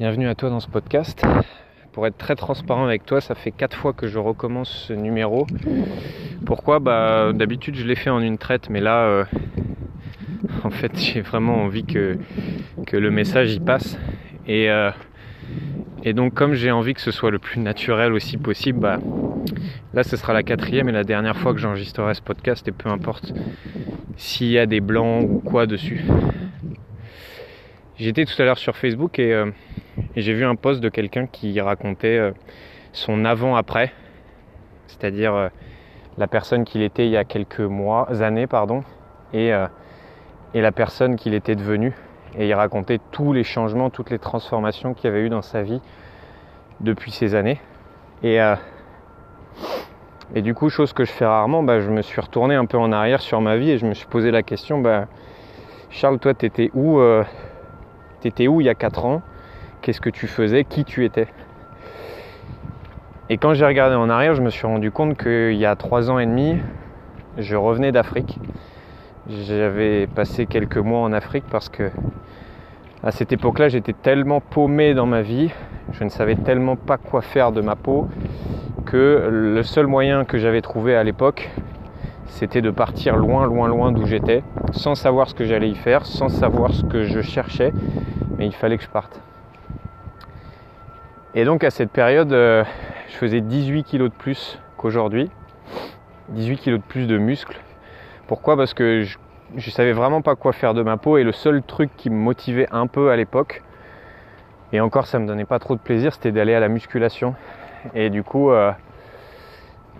Bienvenue à toi dans ce podcast. Pour être très transparent avec toi, ça fait quatre fois que je recommence ce numéro. Pourquoi? Bah d'habitude je l'ai fait en une traite, mais là, euh, en fait, j'ai vraiment envie que, le message y passe. Et, euh, et donc comme j'ai envie que ce soit le plus naturel aussi possible, bah là ce sera la quatrième et la dernière fois que j'enregistrerai ce podcast et peu importe s'il y a des blancs ou quoi dessus. J'étais tout à l'heure sur Facebook et, euh, et j'ai vu un post de quelqu'un qui racontait euh, son avant-après, c'est-à-dire euh, la personne qu'il était il y a quelques mois, années, pardon, et, la personne qu'il était devenu. Et il racontait tous les changements, toutes les transformations qu'il avait eu dans sa vie depuis ces années. Et, du coup, chose que je fais rarement, bah, je me suis retourné un peu en arrière sur ma vie et je me suis posé la question, bah, Charles, toi, t'étais où T'étais où il y a 4 ans? Qu'est-ce que tu faisais? Qui tu étais? Et quand j'ai regardé en arrière, je me suis rendu compte qu'il y a 3 ans et demi, je revenais d'Afrique. J'avais passé quelques mois en Afrique parce que à cette époque-là, j'étais tellement paumé dans ma vie, je ne savais tellement pas quoi faire de ma peau que le seul moyen que j'avais trouvé à l'époque, c'était de partir loin, loin, loin d'où j'étais, sans savoir ce que j'allais y faire, sans savoir ce que je cherchais, mais il fallait que je parte. Et donc à cette période, euh, je faisais 18 kilos de plus qu'aujourd'hui, 18 kilos de plus de muscles. Pourquoi? Parce que je, je savais vraiment pas quoi faire de ma peau et le seul truc qui me motivait un peu à l'époque, et encore ça me donnait pas trop de plaisir, c'était d'aller à la musculation. Et du coup, euh,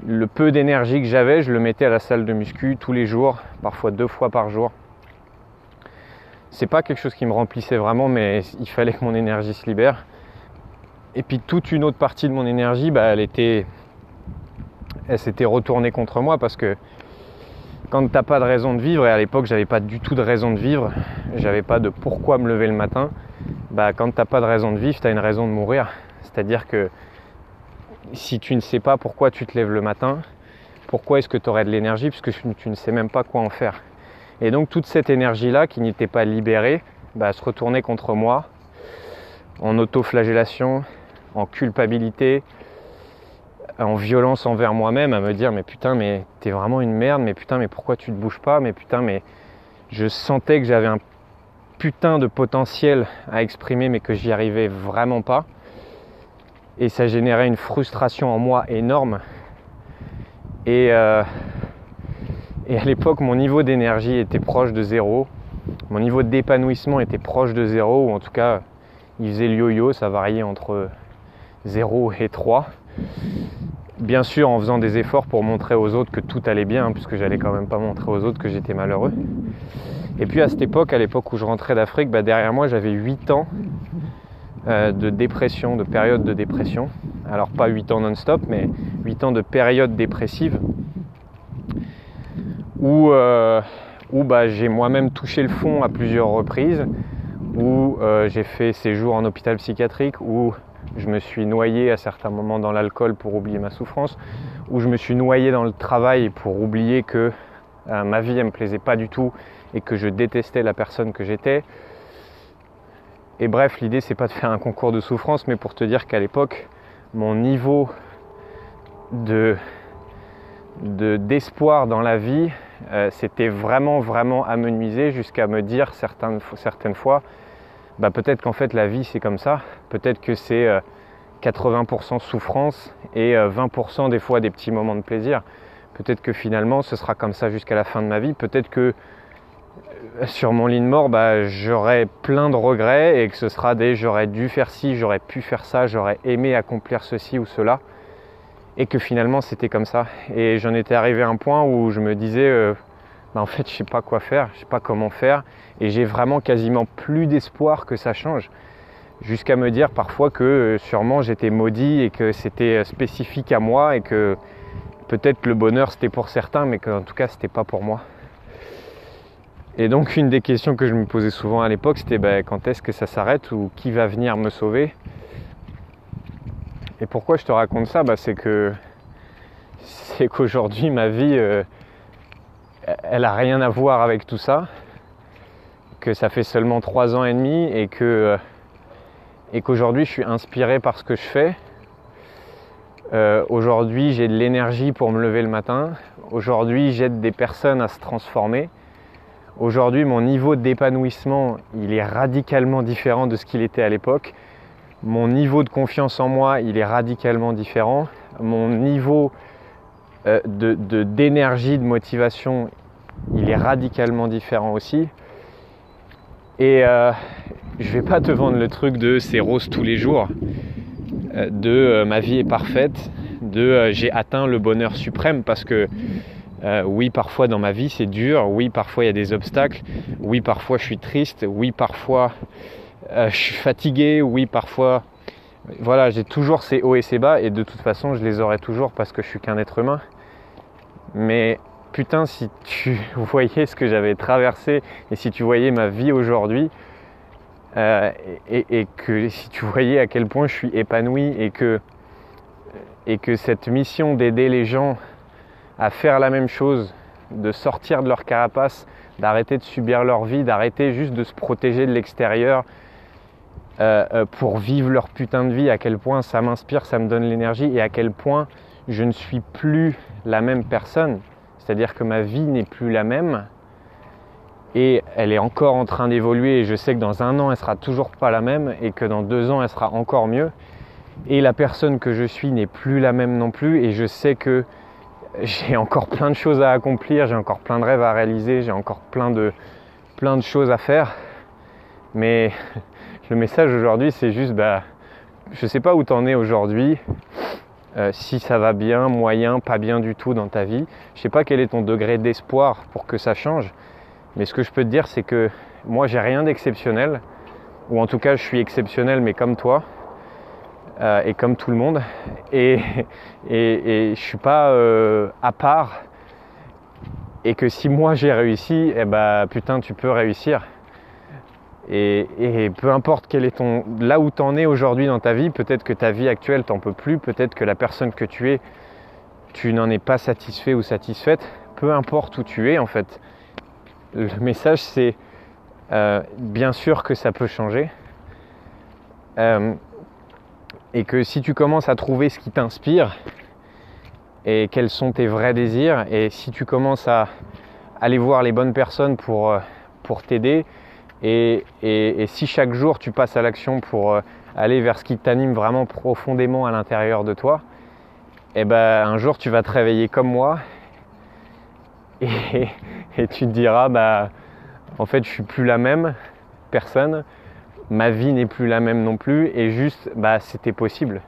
le peu d'énergie que j'avais, je le mettais à la salle de muscu tous les jours, parfois deux fois par jour. C'est pas quelque chose qui me remplissait vraiment, mais il fallait que mon énergie se libère. Et puis toute une autre partie de mon énergie, bah, elle était, elle s'était retournée contre moi parce que quand t'as pas de raison de vivre, et à l'époque j'avais pas du tout de raison de vivre, j'avais pas de pourquoi me lever le matin, bah quand t'as pas de raison de vivre, t'as une raison de mourir. C'est-à-dire que si tu ne sais pas pourquoi tu te lèves le matin, pourquoi est-ce que tu aurais de l'énergie puisque tu ne sais même pas quoi en faire. Et donc toute cette énergie-là qui n'était pas libérée, bah, se retournait contre moi en autoflagellation, en culpabilité, en violence envers moi-même, à me dire mais putain mais t'es vraiment une merde, mais putain mais pourquoi tu te bouges pas, mais putain mais je sentais que j'avais un putain de potentiel à exprimer mais que j'y arrivais vraiment pas. Et ça générait une frustration en moi énorme. Et, euh, et à l'époque, mon niveau d'énergie était proche de zéro. Mon niveau d'épanouissement était proche de zéro, ou en tout cas, il faisait le yo-yo, ça variait entre 0 et 3. Bien sûr, en faisant des efforts pour montrer aux autres que tout allait bien, hein, puisque j'allais quand même pas montrer aux autres que j'étais malheureux. Et puis à cette époque, à l'époque où je rentrais d'Afrique, bah derrière moi j'avais 8 ans euh, de dépression, de période de dépression. Alors pas 8 ans non-stop, mais 8 ans de période dépressive où, euh, où bah, j'ai moi-même touché le fond à plusieurs reprises, où euh, j'ai fait séjour en hôpital psychiatrique, où je me suis noyé à certains moments dans l'alcool pour oublier ma souffrance, où je me suis noyé dans le travail pour oublier que ma vie ne me plaisait pas du tout et que je détestais la personne que j'étais. Et bref, l'idée c'est pas de faire un concours de souffrance, mais pour te dire qu'à l'époque, mon niveau de d'espoir dans la vie, euh, c'était vraiment vraiment amenuisé jusqu'à me dire certaines, certaines fois, bah peut-être qu'en fait la vie c'est comme ça, peut-être que c'est euh, 80% souffrance et euh, 20% des fois des petits moments de plaisir. Peut-être que finalement ce sera comme ça jusqu'à la fin de ma vie, peut-être que euh, sur mon lit de mort, bah, j'aurai plein de regrets et que ce sera des j'aurais dû faire ci, j'aurais pu faire ça, j'aurais aimé accomplir ceci ou cela. Et que finalement c'était comme ça. Et j'en étais arrivé à un point où je me disais, euh, bah, en fait je sais pas quoi faire, je sais pas comment faire. Et j'ai vraiment quasiment plus d'espoir que ça change. Jusqu'à me dire parfois que euh, sûrement j'étais maudit et que c'était spécifique à moi et que peut-être le bonheur c'était pour certains, mais qu'en tout cas c'était pas pour moi. Et donc une des questions que je me posais souvent à l'époque, c'était ben, quand est-ce que ça s'arrête ou qui va venir me sauver? Et pourquoi je te raconte ça? Bah, C'est que c'est qu'aujourd'hui ma vie, euh, elle a rien à voir avec tout ça, que ça fait seulement trois ans et demi et que, euh, qu'aujourd'hui je suis inspiré par ce que je fais. Euh, aujourd'hui j'ai de l'énergie pour me lever le matin. Aujourd'hui j'aide des personnes à se transformer. Aujourd'hui mon niveau d'épanouissement il est radicalement différent de ce qu'il était à l'époque. Mon niveau de confiance en moi il est radicalement différent. Mon niveau euh, d'énergie, de, motivation il est radicalement différent aussi. Et euh, je vais pas te vendre le truc de c'est rose tous les jours, euh, de euh, ma vie est parfaite, de j'ai atteint le bonheur suprême parce que oui, parfois dans ma vie c'est dur, oui, parfois il y a des obstacles, oui, parfois je suis triste, oui, parfois je suis fatigué, oui, parfois. Voilà, j'ai toujours ces hauts et ces bas et de toute façon je les aurai toujours parce que je suis qu'un être humain. Mais putain, si tu voyais ce que j'avais traversé et si tu voyais ma vie aujourd'hui, euh, et, que si tu voyais à quel point je suis épanoui et que cette mission d'aider les gens à faire la même chose, de sortir de leur carapace, d'arrêter de subir leur vie, d'arrêter juste de se protéger de l'extérieur euh, euh, pour vivre leur putain de vie, à quel point ça m'inspire, ça me donne l'énergie et à quel point je ne suis plus la même personne. C'est-à-dire que ma vie n'est plus la même et elle est encore en train d'évoluer et je sais que dans un an elle sera toujours pas la même et que dans deux ans elle sera encore mieux et la personne que je suis n'est plus la même non plus et je sais que j'ai encore plein de choses à accomplir, j'ai encore plein de rêves à réaliser, j'ai encore plein de, plein de choses à faire mais le message aujourd'hui c'est juste bah je sais pas où t'en es aujourd'hui euh, si ça va bien, moyen, pas bien du tout dans ta vie. Je sais pas quel est ton degré d'espoir pour que ça change. Mais ce que je peux te dire, c'est que moi, j'ai rien d'exceptionnel, ou en tout cas, je suis exceptionnel, mais comme toi, euh, et comme tout le monde, et, et, et je suis pas euh, à part, et que si moi j'ai réussi, eh ben putain, tu peux réussir. Et, peu importe quel est ton là où tu en es aujourd'hui dans ta vie, peut-être que ta vie actuelle t'en peux plus, peut-être que la personne que tu es, tu n'en es pas satisfait ou satisfaite. Peu importe où tu es en fait, le message c'est euh, bien sûr que ça peut changer. Et que si tu commences à trouver ce qui t'inspire et quels sont tes vrais désirs, et si tu commences à aller voir les bonnes personnes pour, euh, t'aider, et, si chaque jour tu passes à l'action pour aller vers ce qui t'anime vraiment profondément à l'intérieur de toi, eh ben un jour tu vas te réveiller comme moi et, et tu te diras bah en fait je suis plus la même personne, ma vie n'est plus la même non plus et juste bah c'était possible.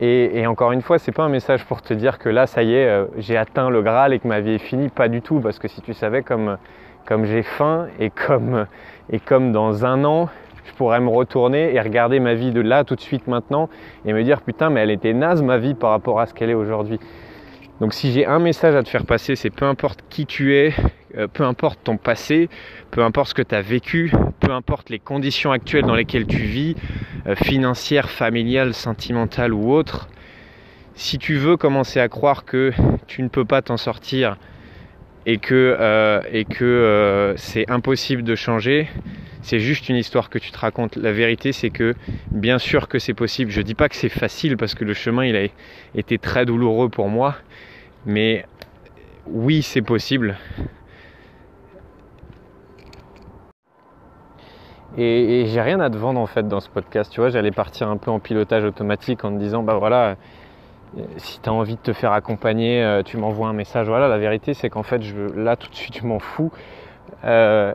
Et, encore une fois, c'est pas un message pour te dire que là, ça y est, euh, j'ai atteint le Graal et que ma vie est finie, pas du tout, parce que si tu savais comme, comme j'ai faim et comme, et comme dans un an, je pourrais me retourner et regarder ma vie de là tout de suite maintenant et me dire putain, mais elle était naze ma vie par rapport à ce qu'elle est aujourd'hui. Donc si j'ai un message à te faire passer, c'est peu importe qui tu es, peu importe ton passé, peu importe ce que tu as vécu, peu importe les conditions actuelles dans lesquelles tu vis, euh, financières, familiales, sentimentales ou autres, si tu veux commencer à croire que tu ne peux pas t'en sortir et que, euh, que c'est impossible de changer, c'est juste une histoire que tu te racontes. La vérité, c'est que bien sûr que c'est possible. Je dis pas que c'est facile parce que le chemin il a été très douloureux pour moi, mais oui, c'est possible. Et, j'ai rien à te vendre en fait dans ce podcast. Tu vois, j'allais partir un peu en pilotage automatique en te disant bah voilà, euh, si tu as envie de te faire accompagner, euh, tu m'envoies un message. Voilà, la vérité c'est qu'en fait, là tout de suite, je m'en fous. Euh,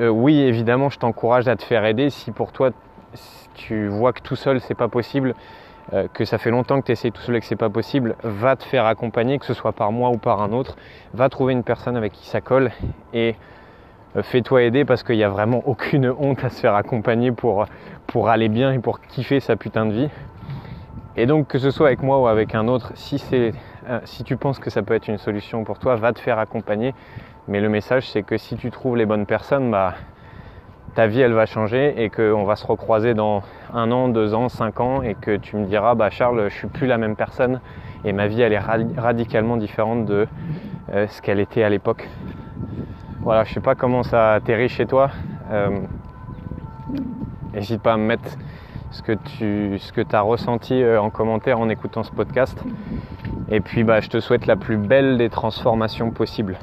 oui, évidemment, je t'encourage à te faire aider. Si pour toi, tu vois que tout seul c'est pas possible, que ça fait longtemps que tu essayes tout seul et que c'est pas possible, va te faire accompagner, que ce soit par moi ou par un autre, va trouver une personne avec qui ça colle et fais-toi aider parce qu'il n'y a vraiment aucune honte à se faire accompagner pour, aller bien et pour kiffer sa putain de vie. Et donc que ce soit avec moi ou avec un autre, euh, si tu penses que ça peut être une solution pour toi, va te faire accompagner. Mais le message c'est que si tu trouves les bonnes personnes, bah ta vie elle va changer et qu'on va se recroiser dans un an, deux ans, cinq ans et que tu me diras bah Charles je suis plus la même personne et ma vie elle est radicalement différente de euh, ce qu'elle était à l'époque. Voilà, je sais pas comment ça atterrit chez toi. Euh, n'hésite pas à me mettre ce que tu as ressenti en commentaire en écoutant ce podcast. Et puis bah, je te souhaite la plus belle des transformations possibles.